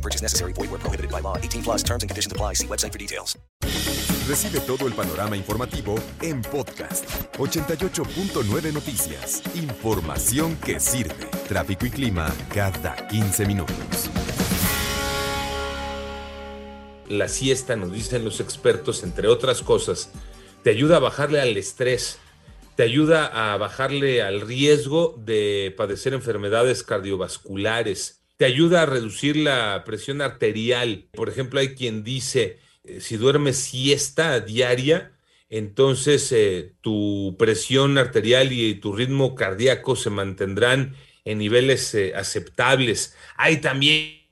No purchase necessary. Void where prohibited by law. 18 plus terms and conditions apply. See website for details. Recibe todo el panorama informativo en podcast 88.9 Noticias. Información que sirve. Tráfico y clima cada 15 minutos. La siesta, nos dicen los expertos, entre otras cosas, te ayuda a bajarle al estrés, te ayuda a bajarle al riesgo de padecer enfermedades cardiovasculares, te ayuda a reducir la presión arterial. Por ejemplo, hay quien dice, eh, si duermes siesta diaria, entonces eh, tu presión arterial y tu ritmo cardíaco se mantendrán en niveles eh, aceptables. Hay también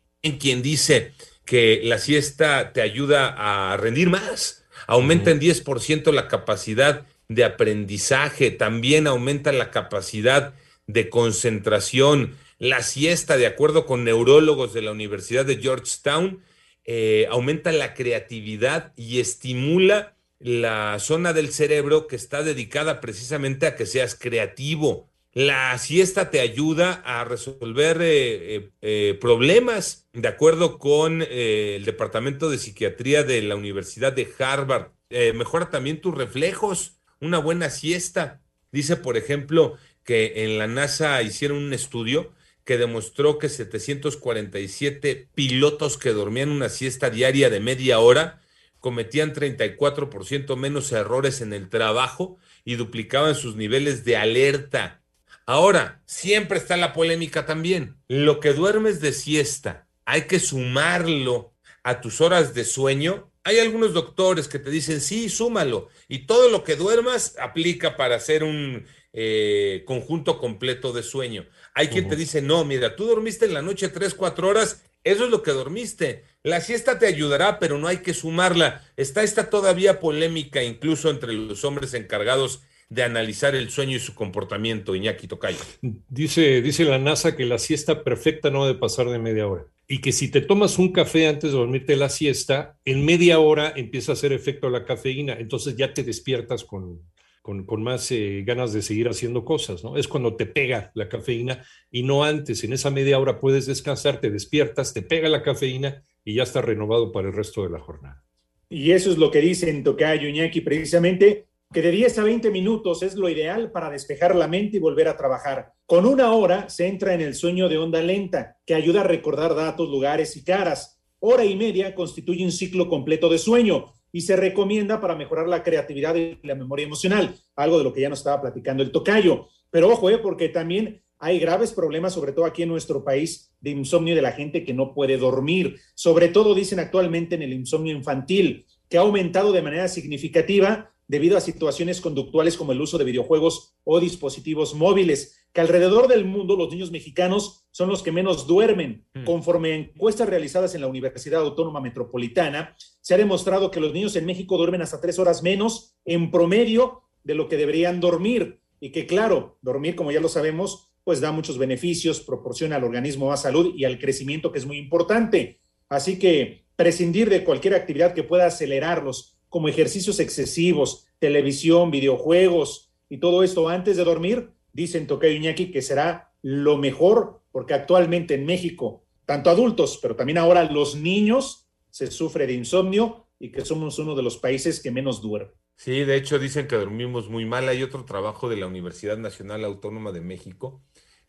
quien dice que la siesta te ayuda a rendir más, aumenta en 10% la capacidad de aprendizaje, también aumenta la capacidad de concentración. La siesta, de acuerdo con neurólogos de la Universidad de Georgetown, eh, aumenta la creatividad y estimula la zona del cerebro que está dedicada precisamente a que seas creativo. La siesta te ayuda a resolver eh, eh, problemas, de acuerdo con el Departamento de Psiquiatría de la Universidad de Harvard. Mejora también tus reflejos, una buena siesta. Dice, por ejemplo, que en la NASA hicieron un estudio que demostró que 747 pilotos que dormían una siesta diaria de media hora cometían 34% menos errores en el trabajo y duplicaban sus niveles de alerta. Ahora, siempre está la polémica también. Lo que duermes de siesta, hay que sumarlo a tus horas de sueño. Hay algunos doctores que te dicen, sí, súmalo. Y todo lo que duermas aplica para hacer un eh, conjunto completo de sueño. Hay quien te dice, no, mira, tú dormiste en la noche tres, cuatro horas, eso es lo que dormiste. La siesta te ayudará, pero no hay que sumarla. Está esta todavía polémica, incluso entre los hombres encargados de analizar el sueño y su comportamiento, Iñaki Tocayo. Dice, dice la NASA que la siesta perfecta no debe pasar de media hora. Y que si te tomas un café antes de dormirte la siesta, en media hora empieza a hacer efecto la cafeína. Entonces ya te despiertas con, con, con más eh, ganas de seguir haciendo cosas, ¿no? Es cuando te pega la cafeína y no antes. En esa media hora puedes descansar, te despiertas, te pega la cafeína y ya estás renovado para el resto de la jornada. Y eso es lo que dicen Tocayo Iñaki, precisamente que de 10 a 20 minutos es lo ideal para despejar la mente y volver a trabajar. Con una hora se entra en el sueño de onda lenta, que ayuda a recordar datos, lugares y caras. Hora y media constituye un ciclo completo de sueño y se recomienda para mejorar la creatividad y la memoria emocional, algo de lo que ya nos estaba platicando el tocayo. Pero ojo, eh, porque también hay graves problemas, sobre todo aquí en nuestro país, de insomnio de la gente que no puede dormir. Sobre todo dicen actualmente en el insomnio infantil, que ha aumentado de manera significativa debido a situaciones conductuales como el uso de videojuegos o dispositivos móviles, que alrededor del mundo los niños mexicanos son los que menos duermen. Conforme a encuestas realizadas en la Universidad Autónoma Metropolitana, se ha demostrado que los niños en México duermen hasta tres horas menos en promedio de lo que deberían dormir. Y que claro, dormir, como ya lo sabemos, pues da muchos beneficios, proporciona al organismo más salud y al crecimiento, que es muy importante. Así que prescindir de cualquier actividad que pueda acelerarlos, como ejercicios excesivos, televisión, videojuegos y todo esto antes de dormir, dicen Tocayo Iñaki que será lo mejor, porque actualmente en México, tanto adultos, pero también ahora los niños, se sufre de insomnio y que somos uno de los países que menos duermen. Sí, de hecho dicen que dormimos muy mal. Hay otro trabajo de la Universidad Nacional Autónoma de México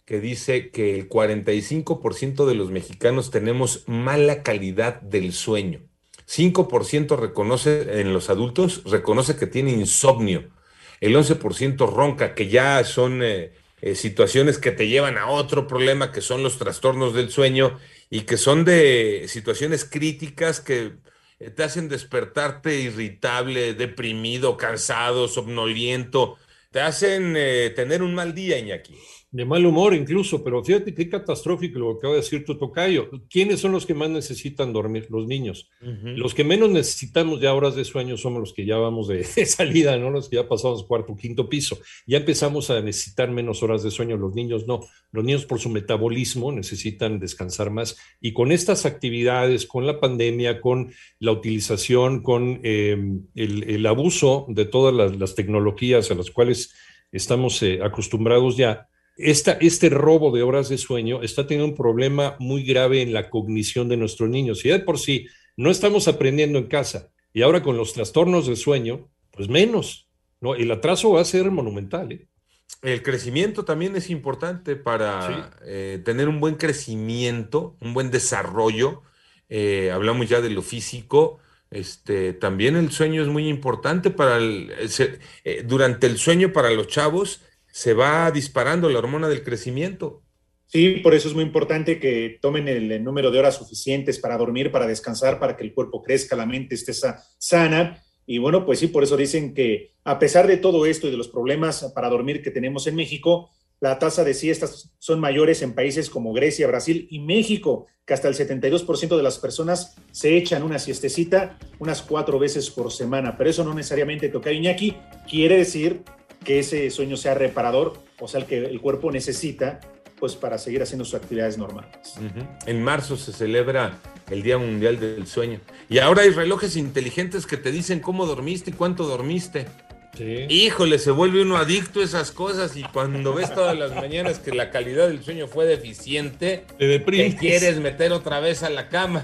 que dice que el 45% de los mexicanos tenemos mala calidad del sueño. 5% reconoce en los adultos, reconoce que tiene insomnio. El 11% ronca, que ya son eh, eh, situaciones que te llevan a otro problema, que son los trastornos del sueño y que son de situaciones críticas que eh, te hacen despertarte irritable, deprimido, cansado, somnoliento, te hacen eh, tener un mal día, Iñaki. De mal humor incluso, pero fíjate qué catastrófico lo que acaba de decir tu tocayo. ¿Quiénes son los que más necesitan dormir? Los niños. Los que menos necesitamos ya horas de sueño somos los que ya vamos de, salida, ¿no? Los que ya pasamos cuarto, quinto piso. Ya empezamos a necesitar menos horas de sueño. Los niños no. Los niños por su metabolismo necesitan descansar más. Y con estas actividades, con la pandemia, con la utilización, con em, el, abuso de todas las, tecnologías a las cuales estamos eh, acostumbrados ya, este robo de horas de sueño está teniendo un problema muy grave en la cognición de nuestros niños. Y de por sí no estamos aprendiendo en casa y ahora con los trastornos de sueño, pues menos. ¿no? El atraso va a ser monumental. ¿eh? El crecimiento también es importante para eh, tener un buen crecimiento, un buen desarrollo. Eh, hablamos ya de lo físico. Este, también el sueño es muy importante para el, durante el sueño para los chavos se va disparando la hormona del crecimiento. Sí, por eso es muy importante que tomen el, número de horas suficientes para dormir, para descansar, para que el cuerpo crezca, la mente esté sana. Y bueno, pues sí, por eso dicen que a pesar de todo esto y de los problemas para dormir que tenemos en México, la tasa de siestas son mayores en países como Grecia, Brasil y México, que hasta el 72% de las personas se echan una siestecita unas cuatro veces por semana. Pero eso no necesariamente toca Iñaki, quiere decir que ese sueño sea reparador, o sea, el que el cuerpo necesita pues para seguir haciendo sus actividades normales. En marzo se celebra el Día Mundial del Sueño. Y ahora hay relojes inteligentes que te dicen cómo dormiste y cuánto dormiste. Híjole, se vuelve uno adicto a esas cosas y cuando ves todas las mañanas que la calidad del sueño fue deficiente, te, te quieres meter otra vez a la cama.